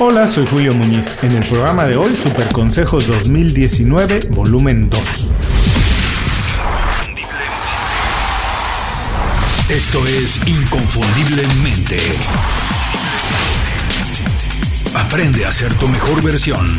Hola, soy Julio Muñiz. En el programa de hoy, Super Consejos 2019, volumen 2. Esto es Inconfundiblemente. Aprende a ser tu mejor versión.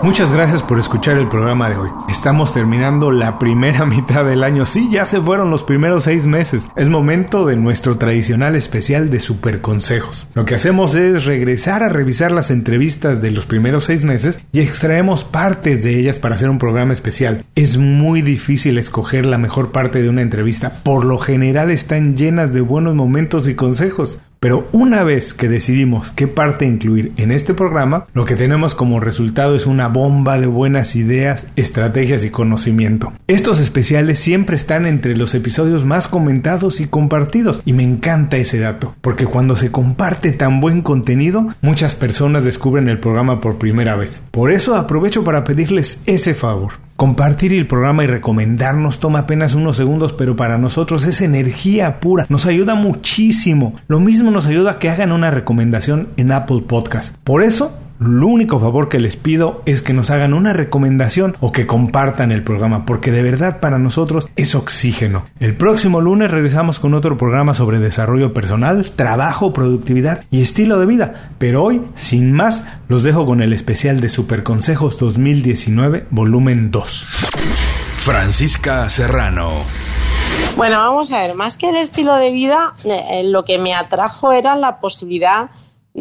Muchas gracias por escuchar el programa de hoy. Estamos terminando la primera mitad del año. Sí, ya se fueron los primeros seis meses. Es momento de nuestro tradicional especial de super consejos. Lo que hacemos es regresar a revisar las entrevistas de los primeros seis meses y extraemos partes de ellas para hacer un programa especial. Es muy difícil escoger la mejor parte de una entrevista. Por lo general están llenas de buenos momentos y consejos. Pero una vez que decidimos qué parte incluir en este programa, lo que tenemos como resultado es una bomba de buenas ideas, estrategias y conocimiento. Estos especiales siempre están entre los episodios más comentados y compartidos y me encanta ese dato, porque cuando se comparte tan buen contenido, muchas personas descubren el programa por primera vez. Por eso aprovecho para pedirles ese favor. Compartir el programa y recomendarnos toma apenas unos segundos, pero para nosotros es energía pura. Nos ayuda muchísimo. Lo mismo nos ayuda a que hagan una recomendación en Apple Podcast. Por eso, lo único favor que les pido es que nos hagan una recomendación o que compartan el programa, porque de verdad para nosotros es oxígeno. El próximo lunes regresamos con otro programa sobre desarrollo personal, trabajo, productividad y estilo de vida. Pero hoy, sin más, los dejo con el especial de Super Consejos 2019, volumen 2. Francisca Serrano. Bueno, vamos a ver, más que el estilo de vida, eh, lo que me atrajo era la posibilidad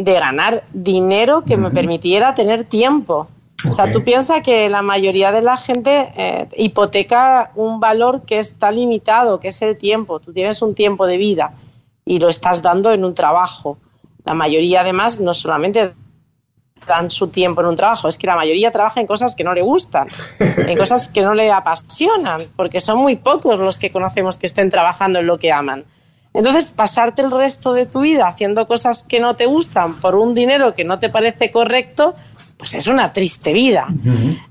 de ganar dinero que me permitiera tener tiempo. O sea, tú piensas que la mayoría de la gente eh, hipoteca un valor que está limitado, que es el tiempo. Tú tienes un tiempo de vida y lo estás dando en un trabajo. La mayoría, además, no solamente dan su tiempo en un trabajo, es que la mayoría trabaja en cosas que no le gustan, en cosas que no le apasionan, porque son muy pocos los que conocemos que estén trabajando en lo que aman. Entonces, pasarte el resto de tu vida haciendo cosas que no te gustan por un dinero que no te parece correcto, pues es una triste vida.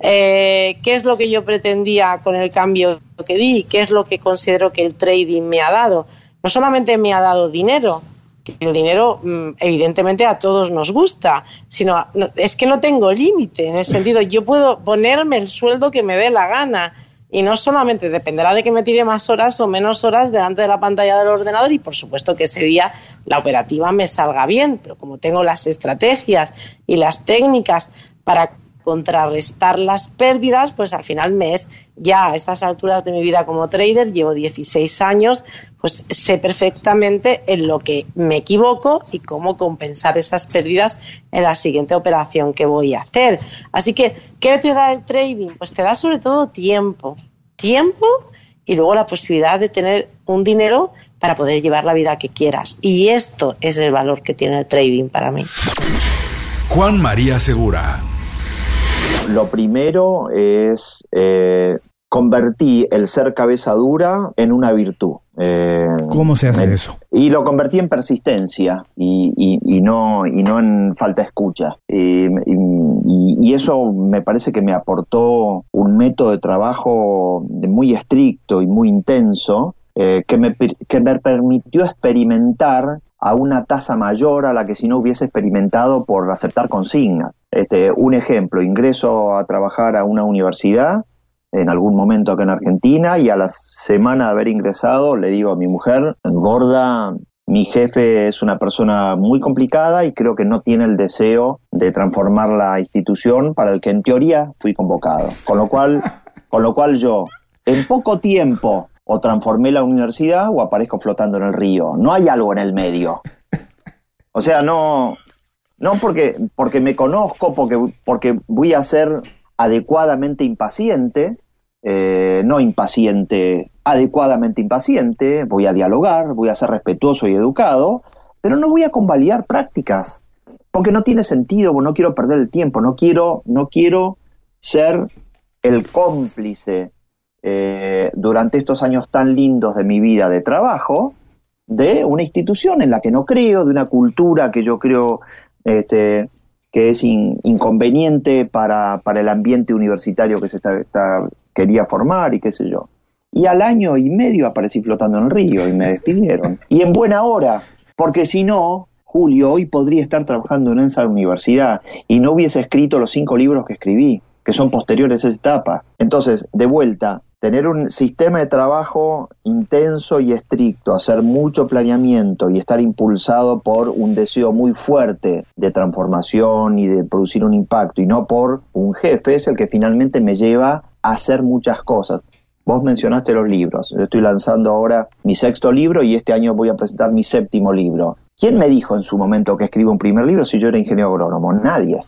Eh, ¿Qué es lo que yo pretendía con el cambio que di? ¿Qué es lo que considero que el trading me ha dado? No solamente me ha dado dinero, que el dinero mm, evidentemente a todos nos gusta, sino es que no tengo límite, en el sentido yo puedo ponerme el sueldo que me dé la gana y no solamente dependerá de que me tire más horas o menos horas delante de la pantalla del ordenador y por supuesto que ese día la operativa me salga bien, pero como tengo las estrategias y las técnicas para contrarrestar las pérdidas, pues al final me es ya a estas alturas de mi vida como trader, llevo 16 años, pues sé perfectamente en lo que me equivoco y cómo compensar esas pérdidas en la siguiente operación que voy a hacer. Así que, ¿qué te da el trading? Pues te da sobre todo tiempo, tiempo y luego la posibilidad de tener un dinero para poder llevar la vida que quieras. Y esto es el valor que tiene el trading para mí. Juan María Segura lo primero es eh, convertí el ser cabeza dura en una virtud. Eh, ¿Cómo se hace eso? Y lo convertí en persistencia y, no, y no en falta de escucha. y, eso me parece que me aportó un método de trabajo muy estricto y muy intenso eh, que, me, que me permitió experimentar a una tasa mayor a la que si no hubiese experimentado por aceptar consignas. Este, un ejemplo, ingreso a trabajar a una universidad en algún momento acá en Argentina y a la semana de haber ingresado le digo a mi mujer, gorda, mi jefe es una persona muy complicada y creo que no tiene el deseo de transformar la institución para el que en teoría fui convocado. Con lo cual, con lo cual yo en poco tiempo o transformé la universidad o aparezco flotando en el río. No hay algo en el medio. O sea, no, no porque, porque me conozco, porque, porque voy a ser adecuadamente impaciente, eh, no impaciente, adecuadamente impaciente, voy a dialogar, voy a ser respetuoso y educado, pero no voy a convalidar prácticas, porque no tiene sentido, no quiero perder el tiempo, no quiero, no quiero ser el cómplice eh, durante estos años tan lindos de mi vida de trabajo de una institución en la que no creo, de una cultura que yo creo este, que es inconveniente para, para, el ambiente universitario que se está, quería formar y qué sé yo. Y al año y medio aparecí flotando en el río y me despidieron. Y en buena hora, porque si no, Julio, hoy podría estar trabajando en esa universidad y no hubiese escrito los cinco libros que escribí, que son posteriores a esa etapa. Entonces, de vuelta, tener un sistema de trabajo intenso y estricto, hacer mucho planeamiento y estar impulsado por un deseo muy fuerte de transformación y de producir un impacto y no por un jefe es el que finalmente me lleva a hacer muchas cosas. Vos mencionaste los libros. Yo estoy lanzando ahora mi sexto libro y este año voy a presentar mi séptimo libro. ¿Quién me dijo en su momento que escribo un primer libro si yo era ingeniero agrónomo? Nadie.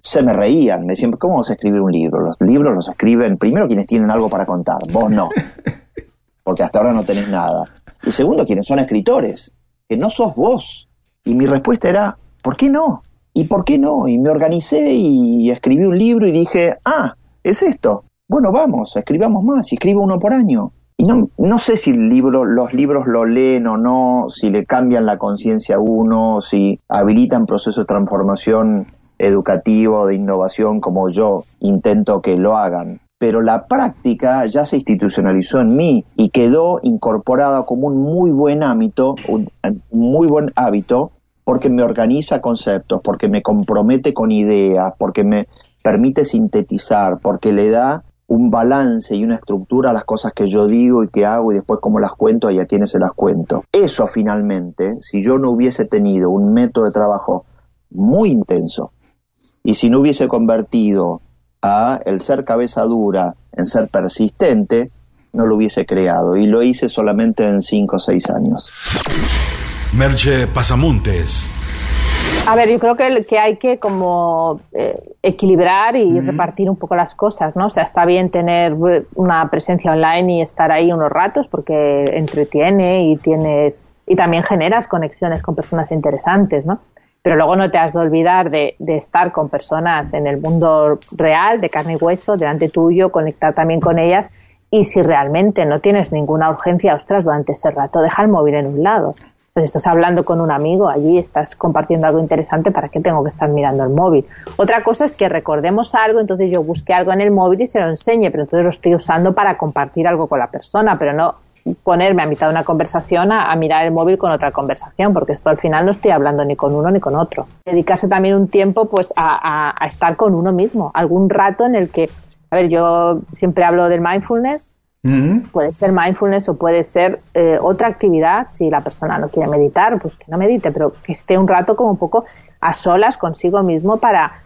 Se me reían, me decían, ¿cómo vas a escribir un libro? Los libros los escriben primero quienes tienen algo para contar, vos no, porque hasta ahora no tenés nada. Y segundo, quienes son escritores, que no sos vos. Y mi respuesta era, ¿por qué no? ¿Y por qué no? Y me organicé y escribí un libro y dije, ah, es esto. Bueno, vamos, escribamos más y escribo uno por año. Y no, no sé si el libro, los libros lo leen o no, si le cambian la conciencia a uno, si habilitan procesos de transformación educativo, de innovación, como yo intento que lo hagan. Pero la práctica ya se institucionalizó en mí y quedó incorporada como un muy buen hábito, un muy buen hábito, porque me organiza conceptos, porque me compromete con ideas, porque me permite sintetizar, porque le da un balance y una estructura a las cosas que yo digo y que hago y después cómo las cuento y a quiénes se las cuento. Eso finalmente, si yo no hubiese tenido un método de trabajo muy intenso y si no hubiese convertido a el ser cabeza dura en ser persistente, no lo hubiese creado y lo hice solamente en cinco o seis años. Merche Pasamontes a ver, yo creo que, que hay que como eh, equilibrar y repartir un poco las cosas, ¿no? O sea, está bien tener una presencia online y estar ahí unos ratos porque entretiene y tienes y también generas conexiones con personas interesantes, ¿no? Pero luego no te has de olvidar de, de estar con personas en el mundo real, de carne y hueso, delante tuyo, conectar también con ellas y si realmente no tienes ninguna urgencia, ostras, durante ese rato deja el móvil en un lado si estás hablando con un amigo allí, estás compartiendo algo interesante, ¿para qué tengo que estar mirando el móvil? Otra cosa es que recordemos algo, entonces yo busque algo en el móvil y se lo enseñe, pero entonces lo estoy usando para compartir algo con la persona, pero no ponerme a mitad de una conversación a, mirar el móvil con otra conversación, porque esto al final no estoy hablando ni con uno ni con otro. Dedicarse también un tiempo pues a, a estar con uno mismo, algún rato en el que, a ver, yo siempre hablo del mindfulness, Puede ser mindfulness o puede ser eh, otra actividad. Si la persona no quiere meditar, pues que no medite, pero que esté un rato como un poco a solas consigo mismo para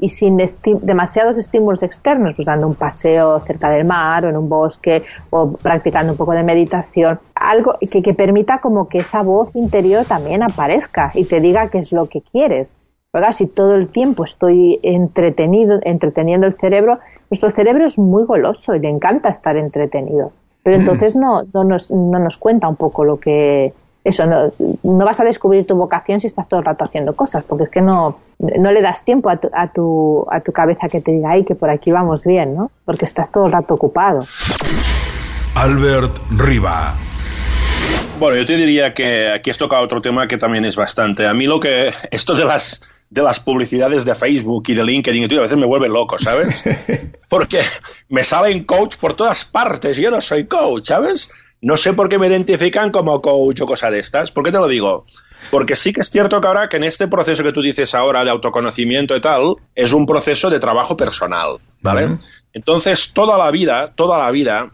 y sin demasiados estímulos externos, pues dando un paseo cerca del mar o en un bosque o practicando un poco de meditación, algo que, que permita como que esa voz interior también aparezca y te diga qué es lo que quieres. Porque si todo el tiempo estoy entretenido, entreteniendo el cerebro, nuestro cerebro es muy goloso y le encanta estar entretenido. Pero mm. entonces no, no, nos, no nos cuenta un poco lo que... Eso, no, no vas a descubrir tu vocación si estás todo el rato haciendo cosas, porque es que no, no le das tiempo a tu, a, tu, a tu cabeza que te diga, ay, que por aquí vamos bien, ¿no? Porque estás todo el rato ocupado. Albert Riva. Bueno, yo te diría que aquí has tocado otro tema que también es bastante. A mí lo que, esto de las de las publicidades de Facebook y de LinkedIn y todo, a veces me vuelve loco, ¿sabes? Porque me salen coach por todas partes y yo no soy coach, ¿sabes? No sé por qué me identifican como coach o cosa de estas. ¿Por qué te lo digo? Porque sí que es cierto que ahora que en este proceso que tú dices ahora de autoconocimiento y tal, es un proceso de trabajo personal, ¿vale? Entonces, toda la vida, toda la vida,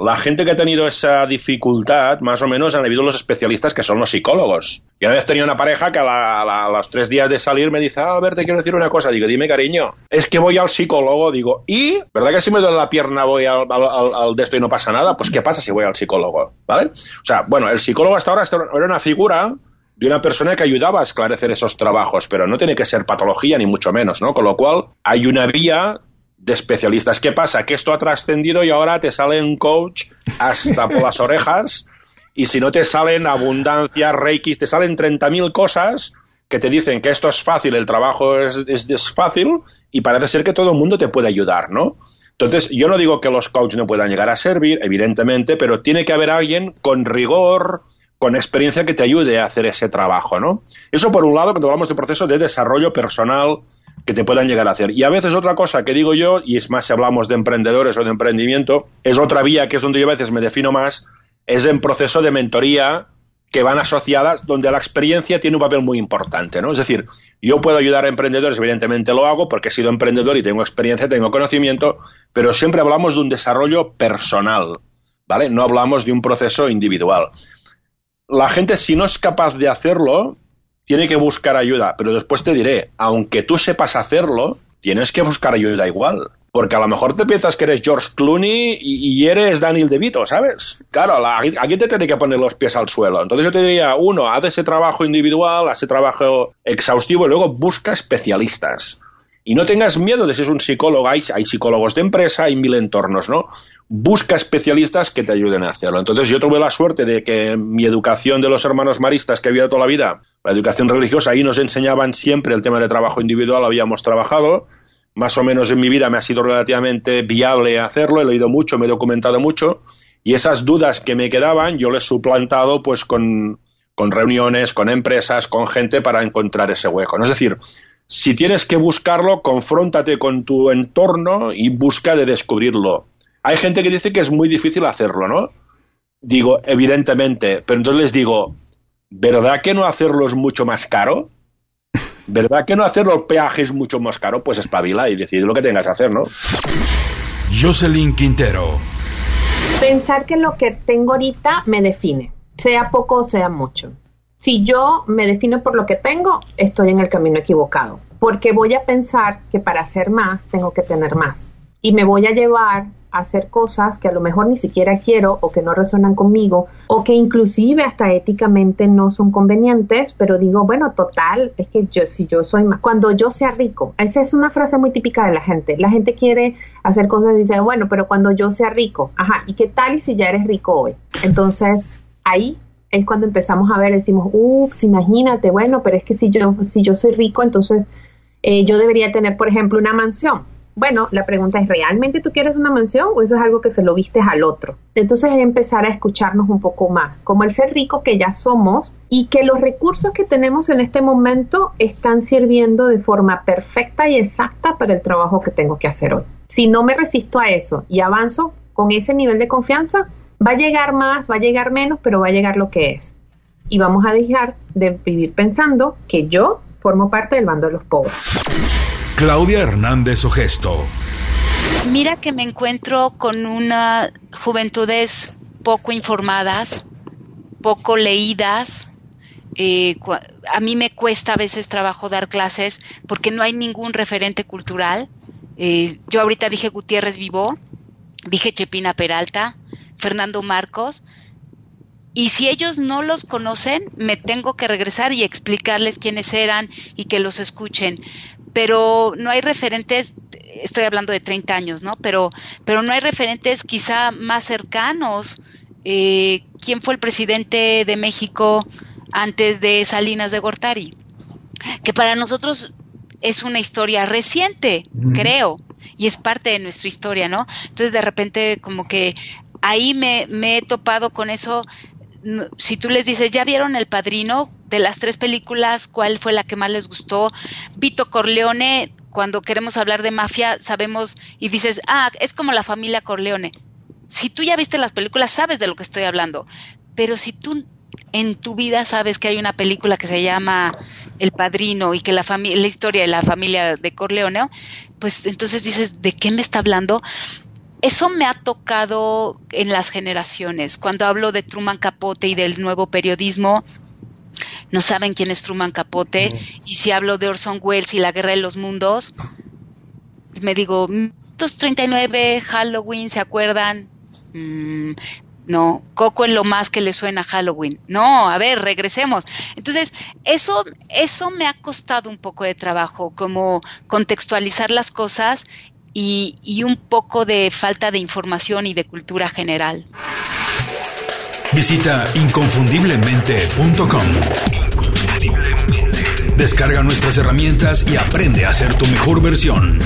la gente que ha tenido esa dificultad, más o menos, han habido los especialistas que son los psicólogos. Y una vez tenía una pareja que a, los tres días de salir me dice, ah, a ver, te quiero decir una cosa. Digo, dime, cariño, es que voy al psicólogo. Digo, ¿y? ¿Verdad que si me duele la pierna voy al, al, de esto y no pasa nada? Pues, ¿qué pasa si voy al psicólogo? ¿Vale? O sea, bueno, el psicólogo hasta ahora era una figura de una persona que ayudaba a esclarecer esos trabajos, pero no tiene que ser patología ni mucho menos, ¿no? Con lo cual hay una vía de especialistas. ¿Qué pasa? Que esto ha trascendido y ahora te sale un coach hasta por las orejas y si no te salen abundancia, reiki, te salen 30.000 cosas que te dicen que esto es fácil, el trabajo es, es, fácil y parece ser que todo el mundo te puede ayudar, ¿no? Entonces, yo no digo que los coaches no puedan llegar a servir, evidentemente, pero tiene que haber alguien con rigor, con experiencia que te ayude a hacer ese trabajo, ¿no? Eso por un lado, cuando hablamos de proceso de desarrollo personal, que te puedan llegar a hacer. Y a veces otra cosa que digo yo, y es más si hablamos de emprendedores o de emprendimiento, es otra vía que es donde yo a veces me defino más, es en proceso de mentoría que van asociadas, donde la experiencia tiene un papel muy importante, ¿no? Es decir, yo puedo ayudar a emprendedores, evidentemente lo hago porque he sido emprendedor y tengo experiencia, tengo conocimiento, pero siempre hablamos de un desarrollo personal, ¿vale? No hablamos de un proceso individual. La gente, si no es capaz de hacerlo, tiene que buscar ayuda, pero después te diré, aunque tú sepas hacerlo, tienes que buscar ayuda igual. Porque a lo mejor te piensas que eres George Clooney y, eres Daniel DeVito, ¿sabes? Claro, aquí te tiene que poner los pies al suelo. Entonces yo te diría, uno, haz ese trabajo individual, haz ese trabajo exhaustivo y luego busca especialistas. Y no tengas miedo de si es un psicólogo, hay, hay psicólogos de empresa, hay mil entornos, ¿no? Busca especialistas que te ayuden a hacerlo. Entonces yo tuve la suerte de que mi educación de los hermanos maristas que había toda la vida, la educación religiosa, ahí nos enseñaban siempre el tema de trabajo individual, habíamos trabajado, más o menos en mi vida me ha sido relativamente viable hacerlo, he leído mucho, me he documentado mucho y esas dudas que me quedaban yo les he suplantado pues con, con reuniones, con empresas, con gente para encontrar ese hueco. ¿no? Es decir, si tienes que buscarlo, confróntate con tu entorno y busca de descubrirlo. Hay gente que dice que es muy difícil hacerlo, ¿no? Digo, evidentemente, pero entonces les digo, ¿verdad que no hacerlo es mucho más caro? ¿Verdad que no hacer los peajes mucho más caro? Pues espabila y decide lo que tengas que hacer, ¿no? Jocelyn Quintero. Pensar que lo que tengo ahorita me define, sea poco o sea mucho. Si yo me defino por lo que tengo, estoy en el camino equivocado, porque voy a pensar que para hacer más tengo que tener más. Y me voy a llevar hacer cosas que a lo mejor ni siquiera quiero o que no resuenan conmigo o que inclusive hasta éticamente no son convenientes, pero digo, bueno, total, es que yo si yo soy más, cuando yo sea rico, esa es una frase muy típica de la gente, la gente quiere hacer cosas y dice, bueno, pero cuando yo sea rico, ajá, ¿y qué tal y si ya eres rico hoy? Entonces, ahí es cuando empezamos a ver, decimos, ups, imagínate, bueno, pero es que si yo, si yo soy rico, entonces eh, yo debería tener, por ejemplo, una mansión bueno, la pregunta es, ¿realmente tú quieres una mansión o eso es algo que se lo vistes al otro? Entonces es empezar a escucharnos un poco más, como el ser rico que ya somos y que los recursos que tenemos en este momento están sirviendo de forma perfecta y exacta para el trabajo que tengo que hacer hoy. Si no me resisto a eso y avanzo con ese nivel de confianza, va a llegar más, va a llegar menos, pero va a llegar lo que es. Y vamos a dejar de vivir pensando que yo formo parte del bando de los pobres. Claudia Hernández Ogesto. Mira que me encuentro con una juventudes poco informadas, poco leídas. Eh, a mí me cuesta a veces trabajo dar clases porque no hay ningún referente cultural. Eh, yo ahorita dije Gutiérrez Vivó, dije Chepina Peralta, Fernando Marcos, y si ellos no los conocen, me tengo que regresar y explicarles quiénes eran y que los escuchen pero no hay referentes, estoy hablando de 30 años, ¿no? Pero, pero no hay referentes quizá más cercanos. Eh, ¿Quién fue el presidente de México antes de Salinas de Gortari? Que para nosotros es una historia reciente, creo, y es parte de nuestra historia, ¿no? Entonces de repente como que ahí me, me he topado con eso si tú les dices, ¿ya vieron El Padrino? De las tres películas, ¿cuál fue la que más les gustó? Vito Corleone, cuando queremos hablar de mafia, sabemos y dices, ah, es como la familia Corleone. Si tú ya viste las películas, sabes de lo que estoy hablando. Pero si tú en tu vida sabes que hay una película que se llama El Padrino y que la, la historia de la familia de Corleone, pues entonces dices, ¿de qué me está hablando? eso me ha tocado en las generaciones. Cuando hablo de Truman Capote y del nuevo periodismo, no saben quién es Truman Capote. Y si hablo de Orson Welles y la Guerra de los Mundos, me digo, 39, Halloween, ¿se acuerdan? Mm, no, Coco es lo más que le suena a Halloween. No, a ver, regresemos. Entonces, eso, eso me ha costado un poco de trabajo, como contextualizar las cosas y, un poco de falta de información y de cultura general. Visita inconfundiblemente.com. Descarga nuestras herramientas y aprende a ser tu mejor versión.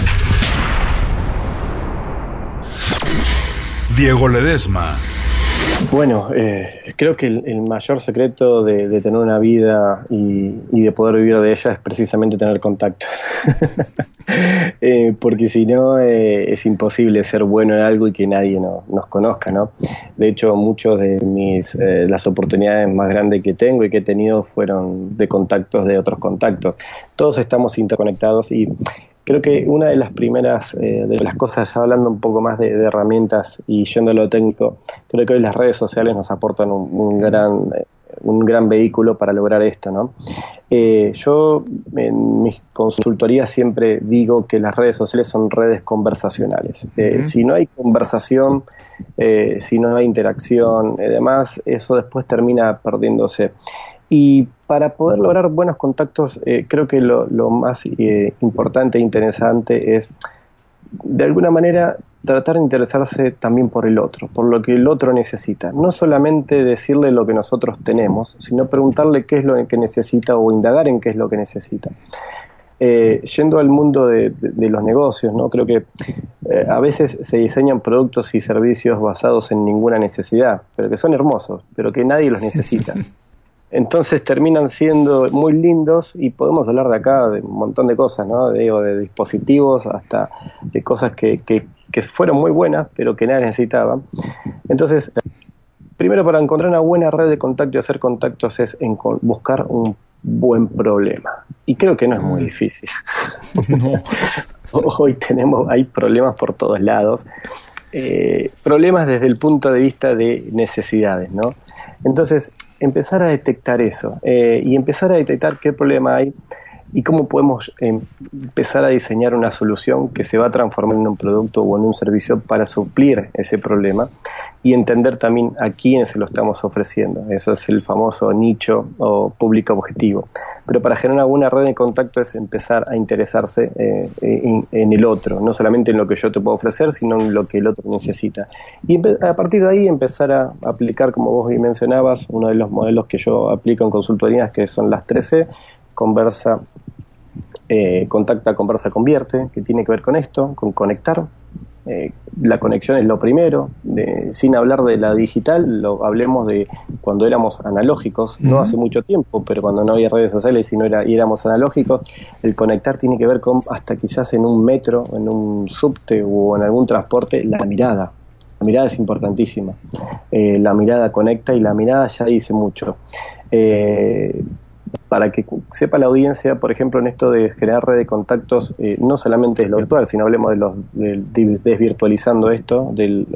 Diego Ledesma. Bueno, eh, creo que el, mayor secreto de, tener una vida y, de poder vivir de ella es precisamente tener contacto. Eh, porque si no, eh, es imposible ser bueno en algo y que nadie nos conozca, ¿no? De hecho, muchos de mis, las oportunidades más grandes que tengo y que he tenido fueron de contactos de otros contactos. Todos estamos interconectados y Creo que una de las primeras eh, de las cosas, ya hablando un poco más de, herramientas y yendo lo técnico, creo que hoy las redes sociales nos aportan un, gran eh, un gran vehículo para lograr esto, ¿no? Eh, yo en mis consultorías siempre digo que las redes sociales son redes conversacionales. Si no hay conversación, si no hay interacción y demás, eso después termina perdiéndose. Y para poder lograr buenos contactos, eh, creo que lo, más eh, importante e interesante es, de alguna manera, tratar de interesarse también por el otro, por lo que el otro necesita. No solamente decirle lo que nosotros tenemos, sino preguntarle qué es lo que necesita o indagar en qué es lo que necesita. Eh, yendo al mundo de, los negocios, ¿no? creo que a veces se diseñan productos y servicios basados en ninguna necesidad, pero que son hermosos, pero que nadie los necesita. Entonces terminan siendo muy lindos y podemos hablar de acá de un montón de cosas, ¿no? de dispositivos hasta de cosas que, que, fueron muy buenas, pero que nadie necesitaba. Entonces, primero para encontrar una buena red de contacto y hacer contactos es en buscar un buen problema. Y creo que no es muy mm. difícil. Hoy tenemos, hay problemas por todos lados. Eh, problemas desde el punto de vista de necesidades, ¿no? Entonces, empezar a detectar eso eh, y empezar a detectar qué problema hay y cómo podemos em, empezar a diseñar una solución que se va a transformar en un producto o en un servicio para suplir ese problema y entender también a quién se lo estamos ofreciendo. Eso es el famoso nicho o público objetivo. Pero para generar una red de contacto es empezar a interesarse eh, en, el otro, no solamente en lo que yo te puedo ofrecer, sino en lo que el otro necesita. Y a partir de ahí empezar a aplicar, como vos mencionabas, uno de los modelos que yo aplico en consultorías, que son las 13, conversa, eh, contacta, conversa, convierte, que tiene que ver con esto, con conectar, eh, la conexión es lo primero, sin hablar de la digital, lo hablemos de cuando éramos analógicos, no hace mucho tiempo, pero cuando no había redes sociales y no era, y éramos analógicos, el conectar tiene que ver con hasta quizás en un metro, en un subte o en algún transporte, la mirada. La mirada es importantísima. Eh, la mirada conecta y la mirada ya dice mucho. Eh, para que sepa la audiencia, por ejemplo, en esto de generar red de contactos, eh, no solamente es lo virtual, sino hablemos de los desvirtualizando esto del,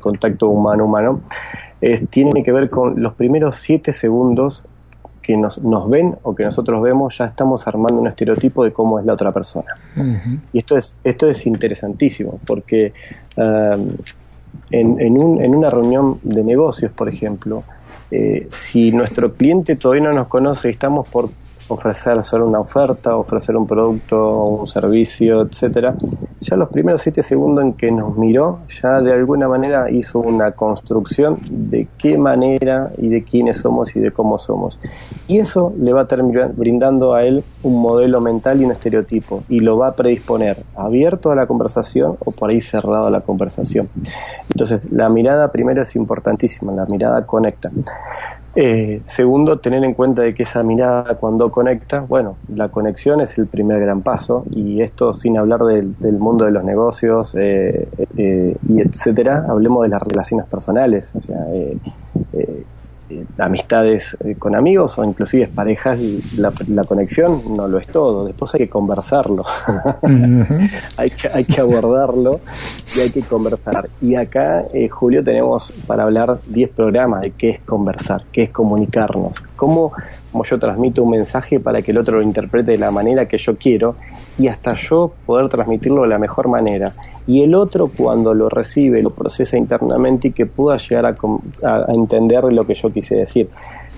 contacto humano-humano, tiene que ver con los primeros siete segundos que nos, nos, ven o que nosotros vemos, ya estamos armando un estereotipo de cómo es la otra persona. Y esto es, esto es interesantísimo, porque um, en, en, un, en una reunión de negocios, por ejemplo, eh, si nuestro cliente todavía no nos conoce estamos por ofrecer solo una oferta, ofrecer un producto un servicio, etcétera, ya los primeros siete segundos en que nos miró, ya de alguna manera hizo una construcción de qué manera y de quiénes somos y de cómo somos. Y eso le va a terminar brindando a él un modelo mental y un estereotipo, y lo va a predisponer abierto a la conversación o por ahí cerrado a la conversación. Entonces, la mirada primero es importantísima, la mirada conecta. Eh, segundo, tener en cuenta de que esa mirada cuando conecta, bueno, la conexión es el primer gran paso y esto sin hablar del, mundo de los negocios eh, eh, y etcétera, hablemos de las relaciones personales, o sea, eh, amistades eh, con amigos o inclusive parejas, la, la, conexión no lo es todo. Después hay que conversarlo, hay, que, hay que abordarlo y hay que conversar. Y acá, eh, Julio, tenemos para hablar 10 programas de qué es conversar, qué es comunicarnos, cómo, cómo yo transmito un mensaje para que el otro lo interprete de la manera que yo quiero y hasta yo poder transmitirlo de la mejor manera y el otro cuando lo recibe lo procesa internamente y que pueda llegar a, entender lo que yo quise decir.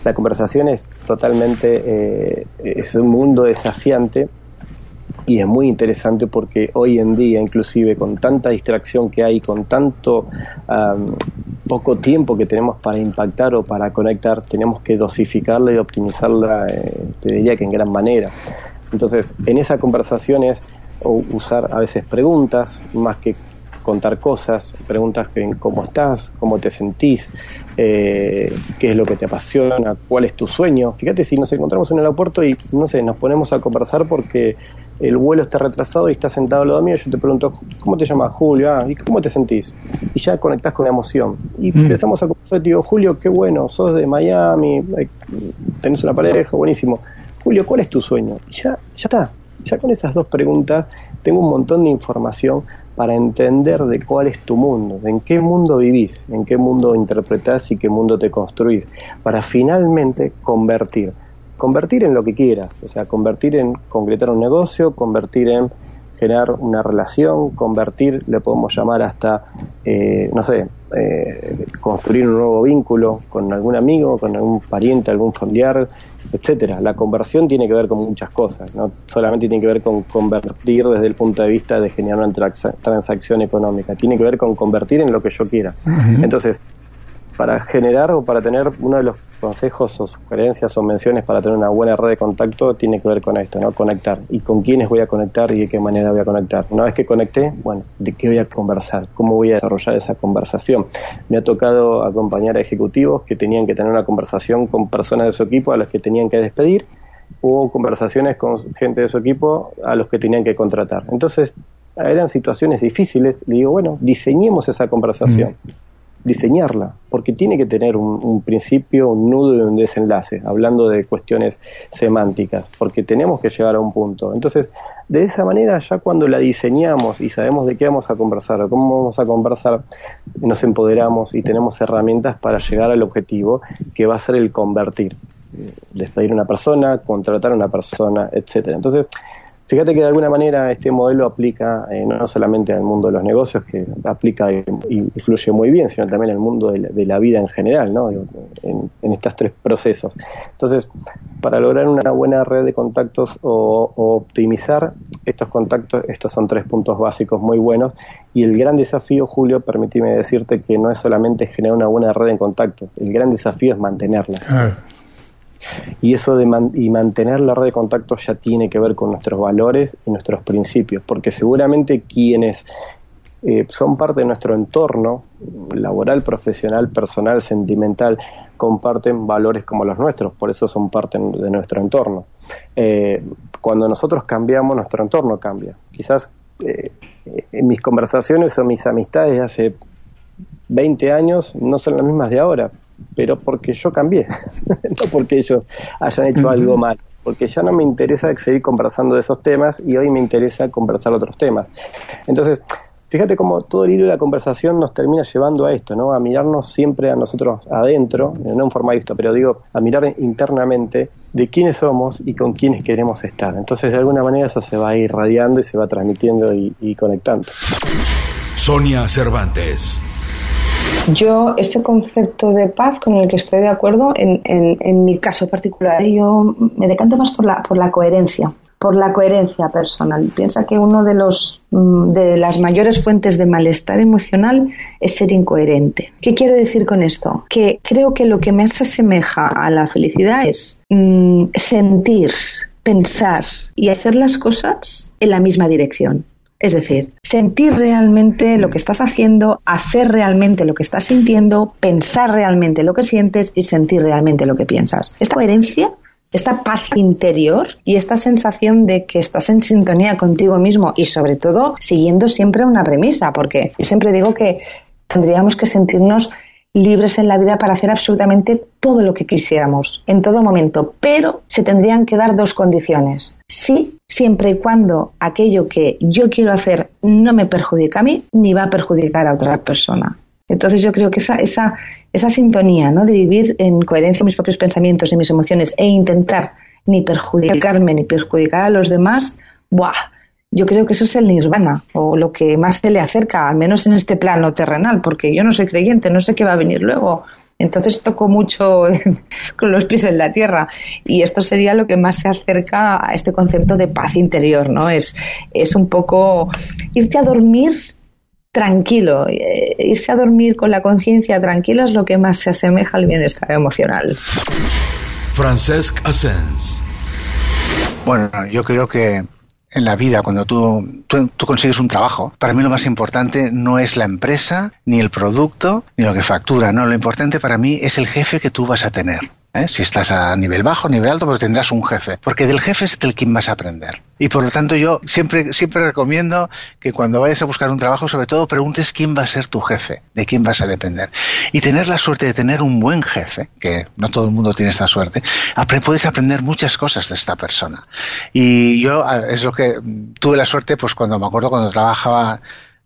La conversación es totalmente, eh, es un mundo desafiante y es muy interesante porque hoy en día, inclusive con tanta distracción que hay, con tanto poco tiempo que tenemos para impactar o para conectar, tenemos que dosificarla y optimizarla, eh, te diría que en gran manera. Entonces, en esa conversación es o usar a veces preguntas más que contar cosas, preguntas en cómo estás, cómo te sentís, eh, qué es lo que te apasiona, cuál es tu sueño. Fíjate si nos encontramos en el aeropuerto y, no sé, nos ponemos a conversar porque el vuelo está retrasado y está sentado al lado mío, yo te pregunto, ¿cómo te llamas? Julio, ah, ¿y cómo te sentís? Y ya conectás con la emoción. Y mm. empezamos a conversar, digo, Julio, qué bueno, sos de Miami, tenés una pareja, buenísimo. Julio, ¿cuál es tu sueño? Y ya, ya está, ya con esas dos preguntas tengo un montón de información para entender de cuál es tu mundo, en qué mundo vivís, en qué mundo interpretás y qué mundo te construís, para finalmente convertir. Convertir en lo que quieras, o sea, convertir en concretar un negocio, convertir en generar una relación, convertir, le podemos llamar hasta, eh, no sé, eh, construir un nuevo vínculo con algún amigo, con algún pariente, algún familiar, etcétera. La conversión tiene que ver con muchas cosas, no solamente tiene que ver con convertir desde el punto de vista de generar una transacción económica, tiene que ver con convertir en lo que yo quiera. Entonces, para generar o para tener uno de los consejos o sugerencias o menciones para tener una buena red de contacto tiene que ver con esto, ¿no? Conectar. ¿Y con quiénes voy a conectar y de qué manera voy a conectar? Una vez que conecté, bueno, ¿de qué voy a conversar? ¿Cómo voy a desarrollar esa conversación? Me ha tocado acompañar a ejecutivos que tenían que tener una conversación con personas de su equipo a las que tenían que despedir o conversaciones con gente de su equipo a los que tenían que contratar. Entonces, eran situaciones difíciles. Le digo, bueno, diseñemos esa conversación. Mm diseñarla, porque tiene que tener un, principio, un nudo y un desenlace, hablando de cuestiones semánticas, porque tenemos que llegar a un punto. Entonces, de esa manera, ya cuando la diseñamos y sabemos de qué vamos a conversar o cómo vamos a conversar, nos empoderamos y tenemos herramientas para llegar al objetivo, que va a ser el convertir despedir a una persona, contratar a una persona, etcétera. Entonces, Fíjate que de alguna manera este modelo aplica eh, no solamente al mundo de los negocios, que aplica y, fluye muy bien, sino también al mundo de la, vida en general, ¿no? en, estos tres procesos. Entonces, para lograr una buena red de contactos o, optimizar estos contactos, estos son tres puntos básicos muy buenos. Y el gran desafío, Julio, permíteme decirte que no es solamente generar una buena red de contactos, el gran desafío es mantenerla. Y eso de y mantener la red de contactos ya tiene que ver con nuestros valores y nuestros principios, porque seguramente quienes eh, son parte de nuestro entorno laboral, profesional, personal, sentimental, comparten valores como los nuestros, por eso son parte de nuestro entorno. Eh, cuando nosotros cambiamos, nuestro entorno cambia. Quizás eh, mis conversaciones o mis amistades de hace 20 años no son las mismas de ahora, pero porque yo cambié, no porque ellos hayan hecho algo mal, porque ya no me interesa seguir conversando de esos temas y hoy me interesa conversar otros temas. Entonces, fíjate cómo todo el hilo de la conversación nos termina llevando a esto, ¿no? A mirarnos siempre a nosotros adentro, no en forma esto, pero digo, a mirar internamente de quiénes somos y con quiénes queremos estar. Entonces, de alguna manera eso se va irradiando y se va transmitiendo y, y conectando. Sonia Cervantes. Yo, ese concepto de paz con el que estoy de acuerdo, en, en, mi caso particular, yo me decanto más por la, por la coherencia, por la coherencia personal. Piensa que uno de los mm, de las mayores fuentes de malestar emocional es ser incoherente. ¿Qué quiero decir con esto? Que creo que lo que más asemeja a la felicidad es mm, sentir, pensar y hacer las cosas en la misma dirección. Es decir, sentir realmente lo que estás haciendo, hacer realmente lo que estás sintiendo, pensar realmente lo que sientes y sentir realmente lo que piensas. Esta coherencia, esta paz interior y esta sensación de que estás en sintonía contigo mismo y sobre todo siguiendo siempre una premisa, porque yo siempre digo que tendríamos que sentirnos libres en la vida para hacer absolutamente todo lo que quisiéramos, en todo momento, pero se tendrían que dar dos condiciones. Sí, siempre y cuando aquello que yo quiero hacer no me perjudica a mí ni va a perjudicar a otra persona. Entonces yo creo que esa, esa, esa sintonía ¿no? de vivir en coherencia con mis propios pensamientos y mis emociones e intentar ni perjudicarme ni perjudicar a los demás, ¡buah! Yo creo que eso es el nirvana o lo que más se le acerca, al menos en este plano terrenal, porque yo no soy creyente, no sé qué va a venir luego. Entonces toco mucho con los pies en la tierra y esto sería lo que más se acerca a este concepto de paz interior, ¿no? Es, es un poco irte a dormir tranquilo, eh, irse a dormir con la conciencia tranquila es lo que más se asemeja al bienestar emocional. Francesc Asens. Bueno, yo creo que en la vida, cuando tú, tú, consigues un trabajo, para mí lo más importante no es la empresa, ni el producto, ni lo que factura. No, lo importante para mí es el jefe que tú vas a tener. ¿eh? Si estás a nivel bajo, nivel alto, pues tendrás un jefe, porque del jefe es del quien vas a aprender. Y por lo tanto yo siempre, siempre recomiendo que cuando vayas a buscar un trabajo, sobre todo preguntes quién va a ser tu jefe, de quién vas a depender. Y tener la suerte de tener un buen jefe, que no todo el mundo tiene esta suerte, puedes aprender muchas cosas de esta persona. Y yo es lo que tuve la suerte, pues cuando me acuerdo cuando trabajaba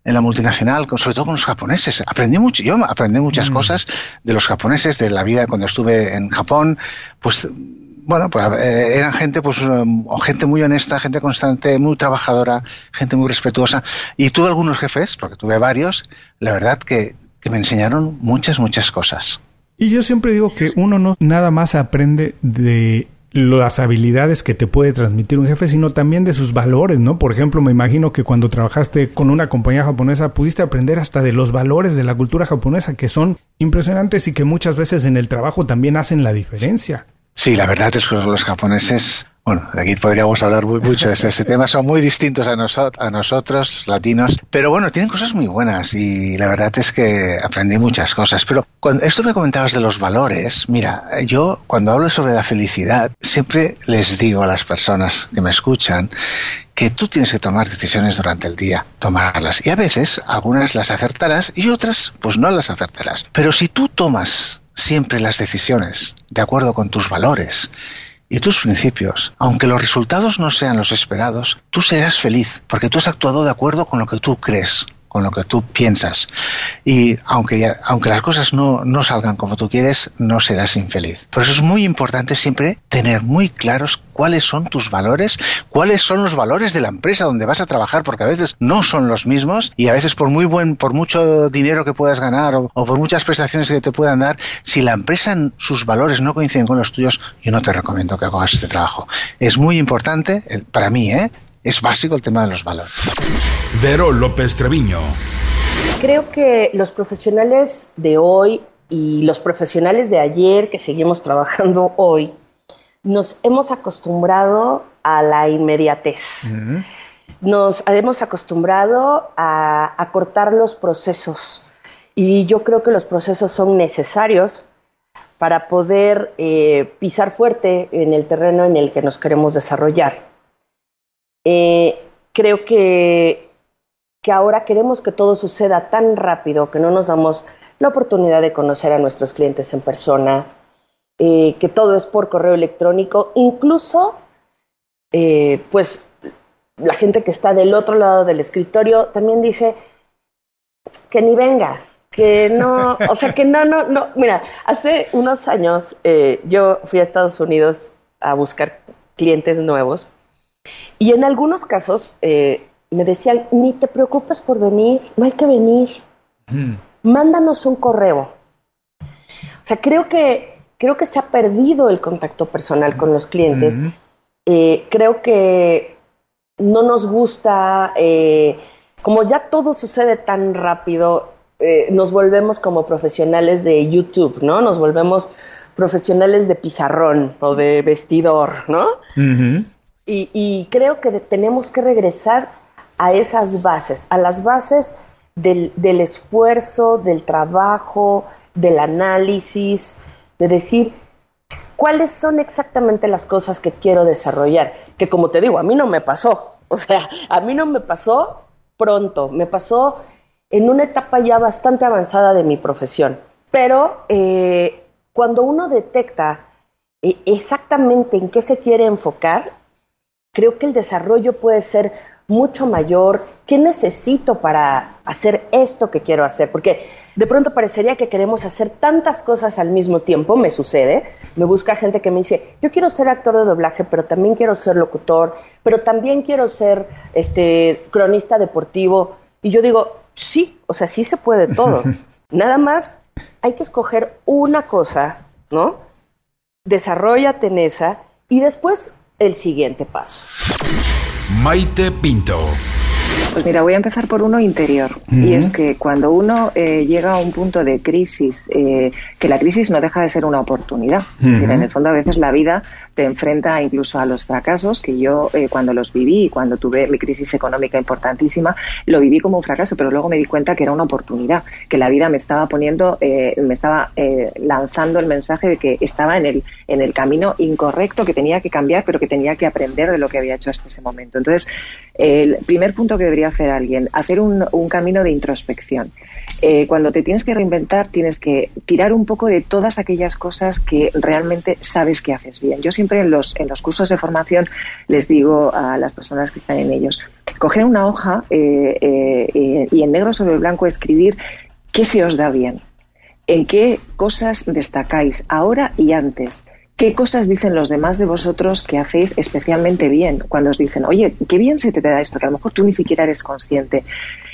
en la multinacional, sobre todo con los japoneses. Aprendí mucho, yo aprendí muchas mm. cosas de los japoneses, de la vida cuando estuve en Japón, pues bueno, pues eh, eran gente, pues, um, gente muy honesta, gente constante, muy trabajadora, gente muy respetuosa. Y tuve algunos jefes, porque tuve varios, la verdad que, que me enseñaron muchas, muchas cosas. Y yo siempre digo que uno no nada más aprende de las habilidades que te puede transmitir un jefe, sino también de sus valores, ¿no? Por ejemplo, me imagino que cuando trabajaste con una compañía japonesa pudiste aprender hasta de los valores de la cultura japonesa que son impresionantes y que muchas veces en el trabajo también hacen la diferencia. Sí, la verdad es que los japoneses bueno, aquí podríamos hablar mucho de ese tema. Son muy distintos a, a nosotros, latinos. Pero bueno, tienen cosas muy buenas y la verdad es que aprendí muchas cosas. Pero cuando esto me comentabas de los valores, mira, yo cuando hablo sobre la felicidad, siempre les digo a las personas que me escuchan que tú tienes que tomar decisiones durante el día, tomarlas. Y a veces algunas las acertarás y otras pues no las acertarás. Pero si tú tomas siempre las decisiones de acuerdo con tus valores y tus principios, aunque los resultados no sean los esperados, tú serás feliz, porque tú has actuado de acuerdo con lo que tú crees, con lo que tú piensas. Y aunque, aunque las cosas no, no salgan como tú quieres, no serás infeliz. Por eso es muy importante siempre tener muy claros cuáles son tus valores, cuáles son los valores de la empresa donde vas a trabajar, porque a veces no son los mismos y a veces por muy buen, por mucho dinero que puedas ganar o, por muchas prestaciones que te puedan dar, si la empresa sus valores no coinciden con los tuyos, yo no te recomiendo que hagas este trabajo. Es muy importante, para mí, ¿eh? Es básico el tema de los valores. Vero López Treviño. Creo que los profesionales de hoy y los profesionales de ayer que seguimos trabajando hoy, nos hemos acostumbrado a la inmediatez. Nos hemos acostumbrado a, cortar los procesos. Y yo creo que los procesos son necesarios para poder eh, pisar fuerte en el terreno en el que nos queremos desarrollar. Eh, creo que, que ahora queremos que todo suceda tan rápido que no nos damos la oportunidad de conocer a nuestros clientes en persona, eh, que todo es por correo electrónico, incluso eh, pues la gente que está del otro lado del escritorio también dice que ni venga, que no, o sea, que no, no, no. Mira, hace unos años yo fui a Estados Unidos a buscar clientes nuevos y en algunos casos eh, me decían, ni te preocupes por venir, no hay que venir, mm. mándanos un correo. O sea, creo que, creo que se ha perdido el contacto personal con los clientes. Mm. Eh, creo que no nos gusta, eh, como ya todo sucede tan rápido, nos volvemos como profesionales de YouTube, ¿no? Nos volvemos profesionales de pizarrón o de vestidor, ¿no? Y, creo que tenemos que regresar a esas bases, a las bases del, del, esfuerzo, del trabajo, del análisis, de decir cuáles son exactamente las cosas que quiero desarrollar. Que como te digo, a mí no me pasó. O sea, a mí no me pasó pronto, me pasó en una etapa ya bastante avanzada de mi profesión. Pero eh, cuando uno detecta eh, exactamente en qué se quiere enfocar, creo que el desarrollo puede ser mucho mayor. ¿Qué necesito para hacer esto que quiero hacer? Porque de pronto parecería que queremos hacer tantas cosas al mismo tiempo, me sucede. Me busca gente que me dice, yo quiero ser actor de doblaje, pero también quiero ser locutor, pero también quiero ser este cronista deportivo. Y yo digo, sí, o sea, sí se puede todo. Nada más hay que escoger una cosa, ¿no? Desarrollate en esa y después el siguiente paso. Maite Pinto. Pues mira, voy a empezar por uno interior. Y es que cuando uno eh, llega a un punto de crisis, eh, que la crisis no deja de ser una oportunidad. en el fondo, a veces la vida te enfrenta incluso a los fracasos, que yo eh, cuando los viví, cuando tuve mi crisis económica importantísima, lo viví como un fracaso, pero luego me di cuenta que era una oportunidad, que la vida me estaba poniendo, me estaba lanzando el mensaje de que estaba en el, en el camino incorrecto, que tenía que cambiar, pero que tenía que aprender de lo que había hecho hasta ese momento. Entonces, el primer punto que debería hacer alguien, hacer un, camino de introspección. Eh, cuando te tienes que reinventar, tienes que tirar un poco de todas aquellas cosas que realmente sabes que haces bien. Yo siempre en los, en los cursos de formación les digo a las personas que están en ellos, coger una hoja eh, eh, y en negro sobre blanco escribir qué se os da bien, en qué cosas destacáis ahora y antes ¿Qué cosas dicen los demás de vosotros que hacéis especialmente bien? Cuando os dicen, oye, qué bien se te da esto, que a lo mejor tú ni siquiera eres consciente.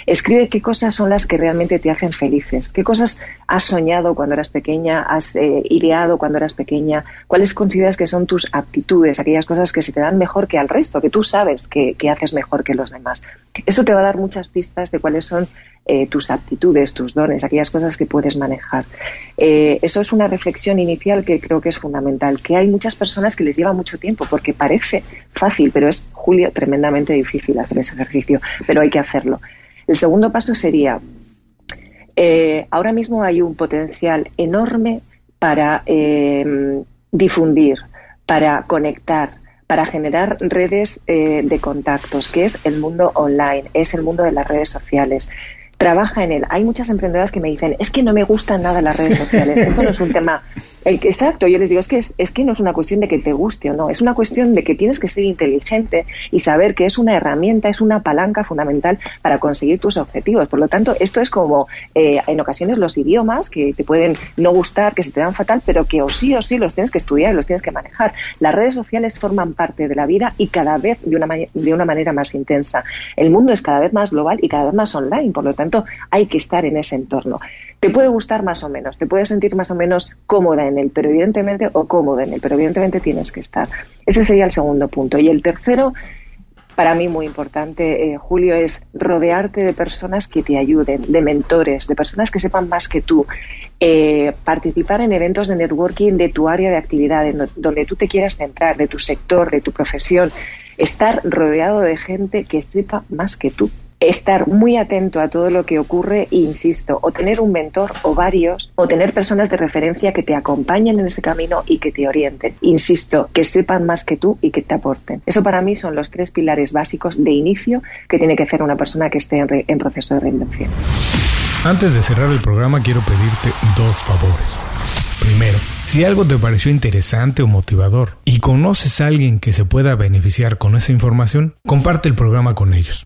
Escribe qué cosas son las que realmente te hacen felices, qué cosas has soñado cuando eras pequeña, has eh, ideado cuando eras pequeña, cuáles consideras que son tus aptitudes, aquellas cosas que se te dan mejor que al resto, que tú sabes que, haces mejor que los demás. Eso te va a dar muchas pistas de cuáles son eh, tus aptitudes, tus dones, aquellas cosas que puedes manejar. Eh, eso es una reflexión inicial que creo que es fundamental, que hay muchas personas que les lleva mucho tiempo, porque parece fácil, pero es, Julio, tremendamente difícil hacer ese ejercicio, pero hay que hacerlo. El segundo paso sería, eh, ahora mismo hay un potencial enorme para difundir, para conectar, para generar redes de contactos, que es el mundo online, es el mundo de las redes sociales trabaja en él. Hay muchas emprendedoras que me dicen, es que no me gustan nada las redes sociales. Esto no es un tema Exacto, yo les digo, es que, es, que no es una cuestión de que te guste o no, es una cuestión de que tienes que ser inteligente y saber que es una herramienta, es una palanca fundamental para conseguir tus objetivos. Por lo tanto, esto es como eh, en ocasiones los idiomas que te pueden no gustar, que se te dan fatal, pero que o sí o sí los tienes que estudiar y los tienes que manejar. Las redes sociales forman parte de la vida y cada vez de una, de una manera más intensa. El mundo es cada vez más global y cada vez más online, por lo tanto, hay que estar en ese entorno. Te puede gustar más o menos, te puedes sentir más o menos cómoda en él, pero evidentemente, o cómodo en él, pero evidentemente tienes que estar. Ese sería el segundo punto. Y el tercero, para mí muy importante, eh, Julio, es rodearte de personas que te ayuden, de mentores, de personas que sepan más que tú. Eh, participar en eventos de networking de tu área de actividad, donde tú te quieras centrar, de tu sector, de tu profesión. Estar rodeado de gente que sepa más que tú estar muy atento a todo lo que ocurre e insisto, o tener un mentor o varios, o tener personas de referencia que te acompañen en ese camino y que te orienten. Insisto, que sepan más que tú y que te aporten. Eso para mí son los tres pilares básicos de inicio que tiene que hacer una persona que esté en, proceso de reinvención. Antes de cerrar el programa quiero pedirte dos favores. Primero, si algo te pareció interesante o motivador y conoces a alguien que se pueda beneficiar con esa información, comparte el programa con ellos.